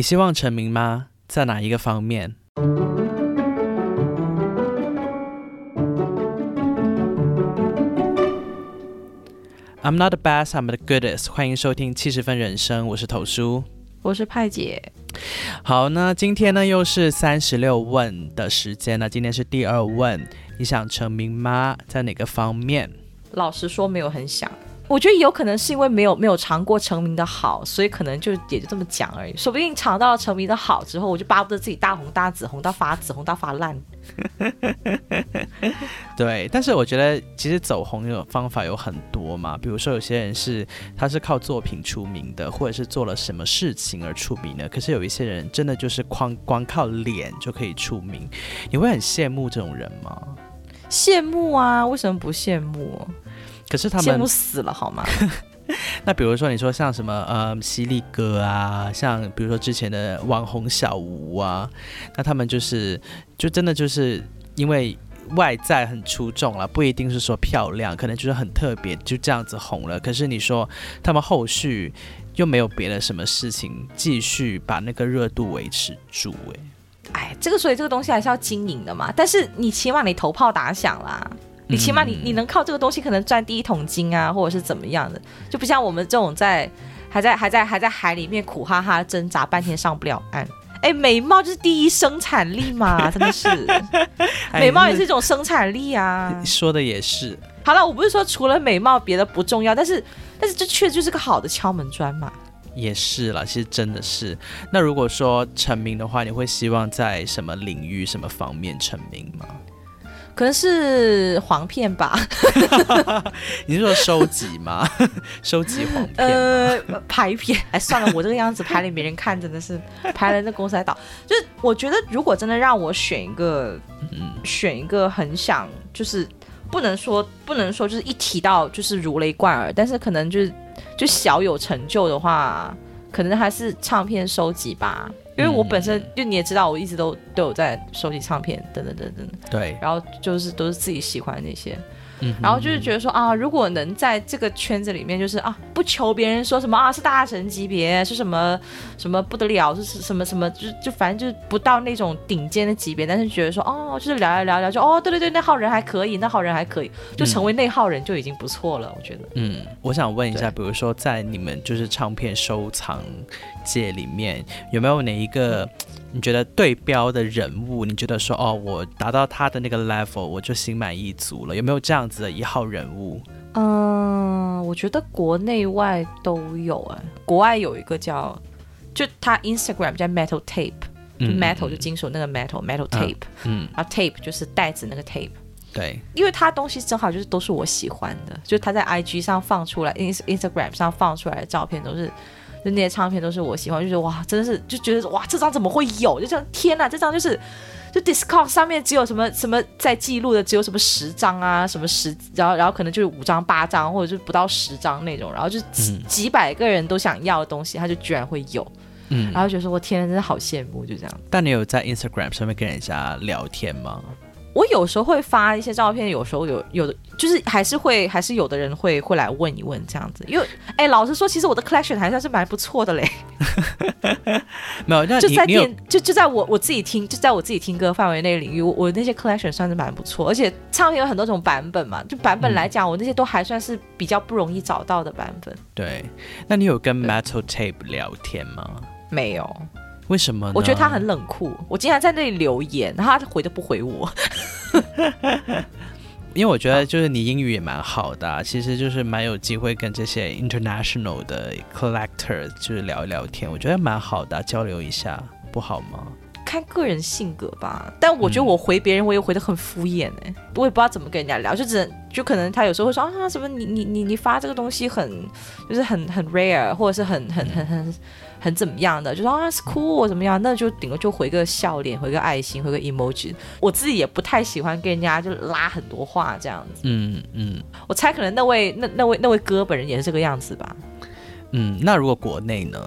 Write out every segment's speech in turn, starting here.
你希望成名吗？在哪一个方面？I'm not the best, I'm the goodest。欢迎收听七十分人生，我是头叔，我是派姐。好，那今天呢又是三十六问的时间那今天是第二问，你想成名吗？在哪个方面？老实说，没有很想。我觉得有可能是因为没有没有尝过成名的好，所以可能就也就这么讲而已。说不定尝到了成名的好之后，我就巴不得自己大红大紫，红到发紫，红到发烂。对，但是我觉得其实走红有方法有很多嘛，比如说有些人是他是靠作品出名的，或者是做了什么事情而出名的。可是有一些人真的就是光光靠脸就可以出名，你会很羡慕这种人吗？羡慕啊，为什么不羡慕？可是他们羡慕死了好吗？那比如说你说像什么呃犀利哥啊，像比如说之前的网红小吴啊，那他们就是就真的就是因为外在很出众了，不一定是说漂亮，可能就是很特别，就这样子红了。可是你说他们后续又没有别的什么事情继续把那个热度维持住，哎，哎，这个所以这个东西还是要经营的嘛。但是你起码你头炮打响啦。你起码你你能靠这个东西可能赚第一桶金啊，或者是怎么样的，就不像我们这种在还在还在还在海里面苦哈哈挣扎半天上不了岸。哎，美貌就是第一生产力嘛，真的是，美貌也是一种生产力啊。说的也是。好了，我不是说除了美貌别的不重要，但是但是这确实就是个好的敲门砖嘛。也是啦，其实真的是。那如果说成名的话，你会希望在什么领域、什么方面成名吗？可能是黄片吧，你是说收集吗？收集黄片？呃，拍片。哎，算了，我这个样子拍给别人看，真的是 拍了那公司还倒。就是我觉得，如果真的让我选一个，嗯，选一个很想，就是不能说不能说，就是一提到就是如雷贯耳，但是可能就是就小有成就的话，可能还是唱片收集吧。因为我本身就你也知道，我一直都都有在收集唱片，等等等等。对，然后就是都是自己喜欢那些。然后就是觉得说啊，如果能在这个圈子里面，就是啊，不求别人说什么啊，是大神级别，是什么什么不得了，是什么什么，就就反正就是不到那种顶尖的级别，但是觉得说哦，就是聊聊聊聊，就哦，对对对，那号人还可以，那号人还可以，就成为那号人就已经不错了，我觉得。嗯，我想问一下，比如说在你们就是唱片收藏界里面，有没有哪一个？你觉得对标的人物，你觉得说哦，我达到他的那个 level，我就心满意足了。有没有这样子的一号人物？嗯，我觉得国内外都有哎。国外有一个叫，就他 Instagram 叫 Metal Tape，Metal 就金属那个 Metal，Metal Tape，嗯，然后 Tape 就是袋子那个 Tape。对，因为他东西正好就是都是我喜欢的，就他在 IG 上放出来，Ins Instagram 上放出来的照片都是。就那些唱片都是我喜欢，就觉得哇，真的是就觉得哇，这张怎么会有？就像，天哪，这张就是就 Discord 上面只有什么什么在记录的，只有什么十张啊，什么十，然后然后可能就是五张、八张，或者是不到十张那种，然后就几几百个人都想要的东西，他就居然会有，嗯，然后觉得说我天，真的好羡慕，就这样。但你有在 Instagram 上面跟人家聊天吗？我有时候会发一些照片，有时候有有的就是还是会还是有的人会会来问一问这样子，因为哎，老实说，其实我的 collection 还算是蛮不错的嘞。没有，就在电就就在我我自己听就在我自己听歌范围内领域，我我那些 collection 算是蛮不错，而且唱片有很多种版本嘛，就版本来讲，我那些都还算是比较不容易找到的版本。对，那你有跟 Metal Tape 聊天吗？没有。为什么？我觉得他很冷酷。我经常在那里留言，然后他回都不回我。因为我觉得就是你英语也蛮好的，其实就是蛮有机会跟这些 international 的 collector 就是聊一聊天，我觉得蛮好的，交流一下不好吗？看个人性格吧。但我觉得我回别人，我也回的很敷衍哎，我也不知道怎么跟人家聊，就只能就可能他有时候会说啊什么你你你你发这个东西很就是很很 rare 或者是很很很很。很怎么样的，就说啊是酷怎么样，那就顶多就回个笑脸，回个爱心，回个 emoji。我自己也不太喜欢跟人家就拉很多话这样子。嗯嗯，我猜可能那位那那位那位哥本人也是这个样子吧。嗯，那如果国内呢？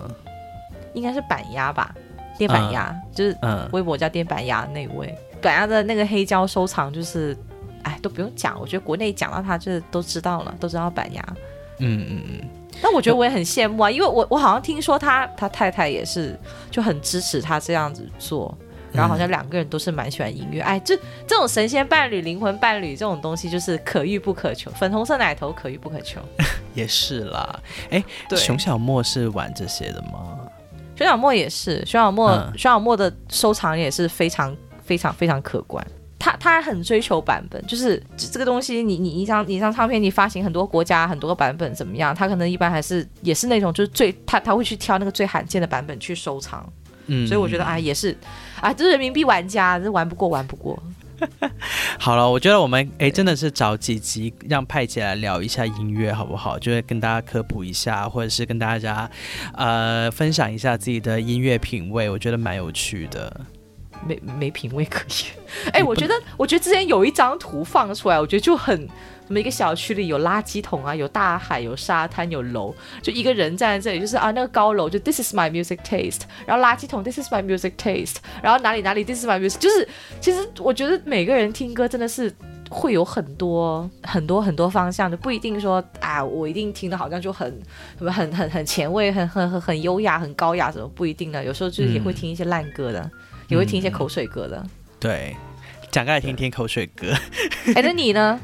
应该是板鸭吧，电板鸭就是嗯，微博叫电板鸭那位板鸭的那个黑胶收藏，就是哎都不用讲，我觉得国内讲到他就是都知道了，都知道板鸭。嗯嗯嗯，但我觉得我也很羡慕啊，因为我我好像听说他他太太也是就很支持他这样子做，然后好像两个人都是蛮喜欢音乐。哎，这这种神仙伴侣、灵魂伴侣这种东西就是可遇不可求，粉红色奶头可遇不可求。也是啦。哎，对，熊小莫是玩这些的吗？熊小莫也是，熊小莫嗯熊小莫的收藏也是非常非常非常可观。他他很追求版本，就是这这个东西你，你一张你一张唱片，你发行很多国家很多个版本怎么样？他可能一般还是也是那种就是最他他会去挑那个最罕见的版本去收藏。嗯，所以我觉得啊，也是啊，这是人民币玩家，这玩不过玩不过。好了，我觉得我们哎真的是找几集让派姐来聊一下音乐好不好？就是跟大家科普一下，或者是跟大家呃分享一下自己的音乐品味，我觉得蛮有趣的。没没品味可言。哎、我觉得，我觉得之前有一张图放出来，我觉得就很，什么一个小区里有垃圾桶啊，有大海，有沙滩，有楼，就一个人站在这里，就是啊那个高楼就 This is my music taste，然后垃圾桶 This is my music taste，然后哪里哪里 This is my music，就是其实我觉得每个人听歌真的是。会有很多很多很多方向的，不一定说啊，我一定听的好像就很什么很很很前卫、很很很很优雅、很高雅什么，不一定的。有时候就是也会听一些烂歌的，也会听一些口水歌的。对，讲个来听听口水歌，哎，那你呢？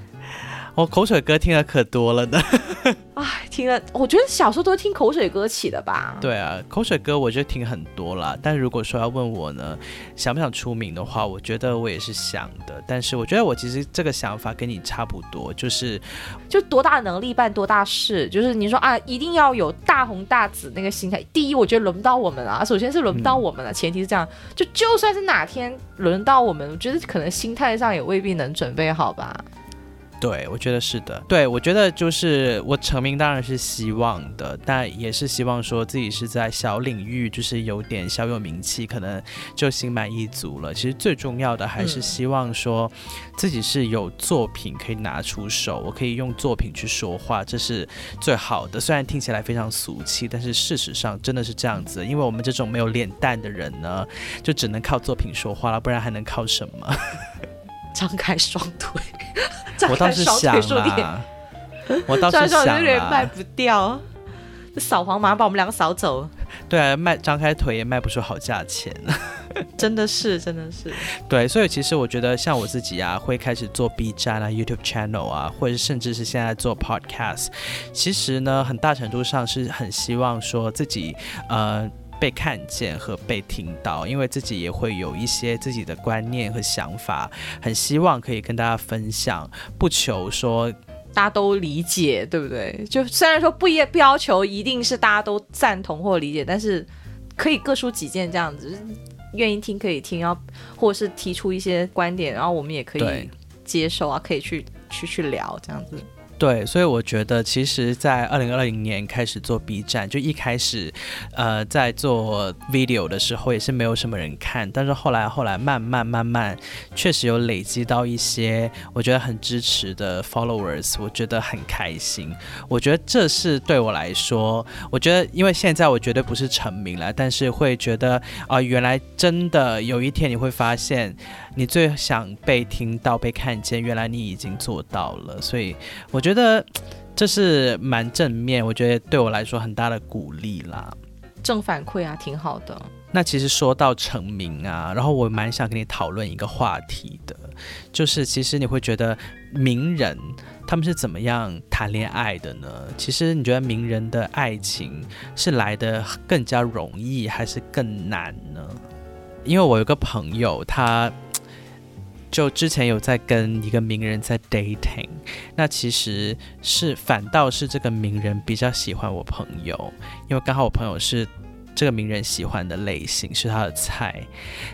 我口水歌听的可多了呢。哎，听了，我觉得小时候都是听口水歌起的吧。对啊，口水歌我就听很多啦。但如果说要问我呢，想不想出名的话，我觉得我也是想的。但是我觉得我其实这个想法跟你差不多，就是就多大能力办多大事，就是你说啊，一定要有大红大紫那个心态。第一，我觉得轮不到我们啊，首先是轮不到我们了，前提是这样。就就算是哪天轮到我们，我觉得可能心态上也未必能准备好吧。对，我觉得是的。对，我觉得就是我成名当然是希望的，但也是希望说自己是在小领域，就是有点小有名气，可能就心满意足了。其实最重要的还是嗯希望说自己是有作品可以拿出手，我可以用作品去说话，这是最好的。虽然听起来非常俗气，但是事实上真的是这样子。因为我们这种没有脸蛋的人呢，就只能靠作品说话了，不然还能靠什么？张开双腿，张 我倒是想腿说点，啦，我倒是想有点卖。不掉。这扫黄马上把我们两个扫走，对啊，卖张开腿也卖不出好价钱。真的是，真的是。对，所以其实我觉得像我自己啊，会开始做 B 站啊、YouTube channel 啊，或者甚至是现在做 Podcast，其实呢，很大程度上是很希望说自己呃。被看见和被听到，因为自己也会有一些自己的观念和想法，很希望可以跟大家分享，不求说大家都理解，对不对？就虽然说不也不要求一定是大家都赞同或理解，但是可以各抒己见这样子，愿意听可以听，然后或者是提出一些观点，然后我们也可以接受啊，可以去去去聊这样子。对，所以我觉得其实，在二零二零年开始做 B 站，就一开始，呃，在做 video 的时候也是没有什么人看，但是后来后来慢慢慢慢，确实有累积到一些我觉得很支持的 followers，我觉得很开心。我觉得这是对我来说，我觉得因为现在我绝对不是成名了，但是会觉得啊、原来真的有一天你会发现，你最想被听到、被看见，原来你已经做到了，所以我觉得这是蛮正面，我觉得对我来说很大的鼓励啦。正反馈啊，挺好的。那其实说到成名啊，然后我蛮想跟你讨论一个话题的，就是其实你会觉得名人他们是怎么样谈恋爱的呢？其实你觉得名人的爱情是来的更加容易，还是更难呢？因为我有个朋友，他就之前有在跟一个名人在 dating，那其实是反倒是这个名人比较喜欢我朋友，因为刚好我朋友是这个名人喜欢的类型，是他的菜，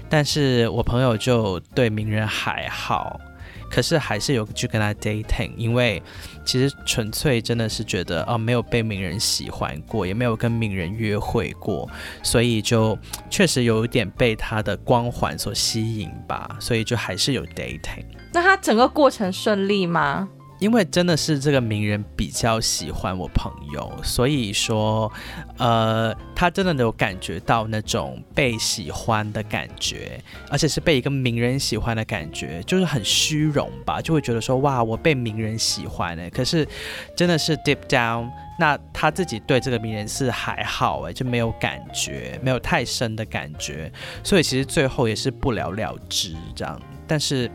但是我朋友就对名人还好。可是还是有去跟他 dating，因为其实纯粹真的是觉得哦，没有被名人喜欢过，也没有跟名人约会过，所以就确实有一点被他的光环所吸引吧，所以就还是有 dating。那他整个过程顺利吗？因为真的是这个名人比较喜欢我朋友，所以说，呃，他真的有感觉到那种被喜欢的感觉，而且是被一个名人喜欢的感觉，就是很虚荣吧，就会觉得说，哇，我被名人喜欢呢。可是真的是 deep down，那他自己对这个名人是还好哎，就没有感觉，没有太深的感觉，所以其实最后也是不了了之这样。但是。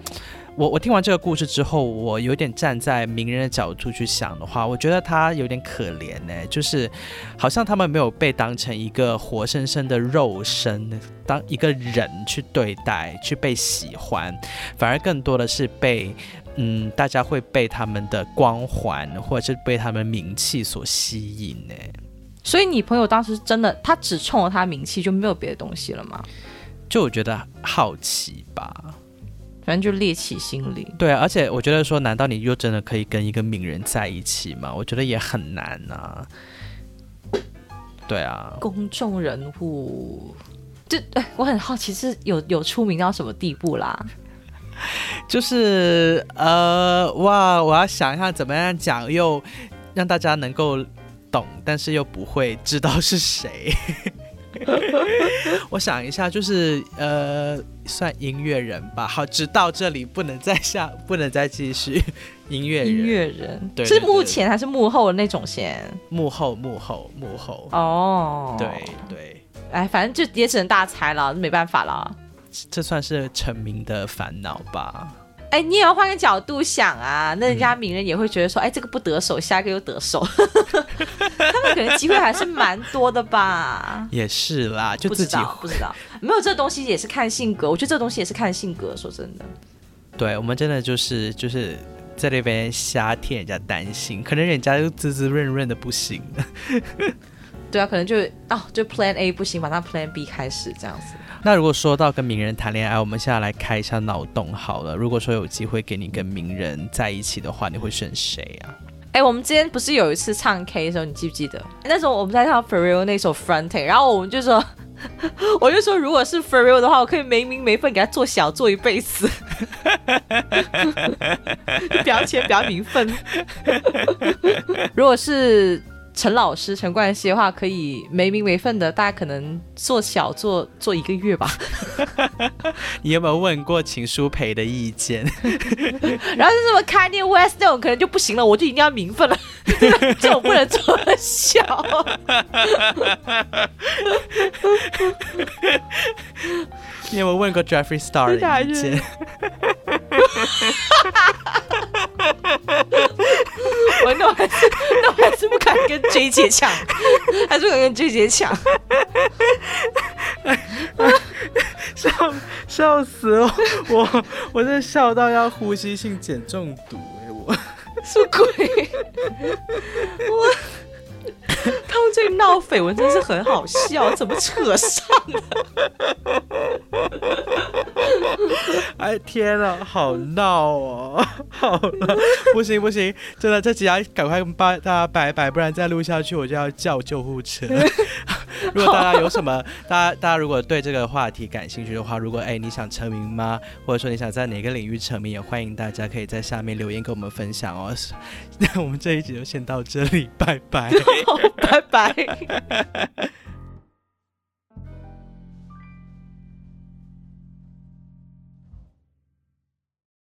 我我听完这个故事之后，我有点站在名人的角度去想的话，我觉得他有点可怜呢，就是好像他们没有被当成一个活生生的肉身，当一个人去对待，去被喜欢，反而更多的是被嗯，大家会被他们的光环或者是被他们名气所吸引呢。所以你朋友当时真的，他只冲了他名气，就没有别的东西了吗？就我觉得好奇吧。反正就猎奇心理。对啊，而且我觉得说，难道你又真的可以跟一个名人在一起吗？我觉得也很难啊。对啊，公众人物，这我很好奇，是有有出名到什么地步啦？就是呃，哇，我要想一下怎么样讲，又让大家能够懂，但是又不会知道是谁。我想一下，就是呃，算音乐人吧。好，直到这里不能再下，不能再继续。音乐音乐人，对，是幕前还是幕后的那种先？幕后，幕后，幕后。哦，对对。哎，反正就也只能大猜了，没办法了。这算是成名的烦恼吧。哎，你也要换个角度想啊，那人家名人也会觉得说，哎，这个不得手，下一个又得手，他们可能机会还是蛮多的吧？也是啦，就自己不知道，没有这东西也是看性格，我觉得这东西也是看性格。说真的，对我们真的就是就是在那边瞎替人家担心，可能人家就滋滋润润的不行。对啊，可能就哦，就 Plan A 不行，马上 Plan B 开始这样子。那如果说到跟名人谈恋爱，我们现在来开一下脑洞好了。如果说有机会给你跟名人在一起的话，你会选谁啊？哎，我们之前不是有一次唱 K 的时候，你记不记得？那时候我们在唱 For Real 那首 Fronting，然后我们就说，我就说，如果是 For Real 的话，我可以没名没分给他做小做一辈子，不要钱不要名分。如果是。陈老师、陈冠希的话，可以没名没分的，大家可能做小做做一个月吧。你有没有问过秦舒培的意见？然后是什么 Kanye West 那种可能就不行了，我就一定要名分了，这种不能做小。你有没有问过 Jeffrey Star 的意见？我那我还是那我还是不敢跟 J 姐抢，还是不敢跟 J 姐抢。笑笑死我！我我在笑到要呼吸性碱中毒哎！我什么鬼？我。他们这个闹绯闻真是很好笑，怎么扯上了？哎天呐，好闹哦！好了，不行不行，真的这集要赶快跟大家拜拜，不然再录下去我就要叫救护车。如果大家有什么，大家大家如果对这个话题感兴趣的话，如果哎你想成名吗？或者说你想在哪个领域成名，也欢迎大家可以在下面留言跟我们分享哦。那我们这一集就先到这里，拜拜。拜拜。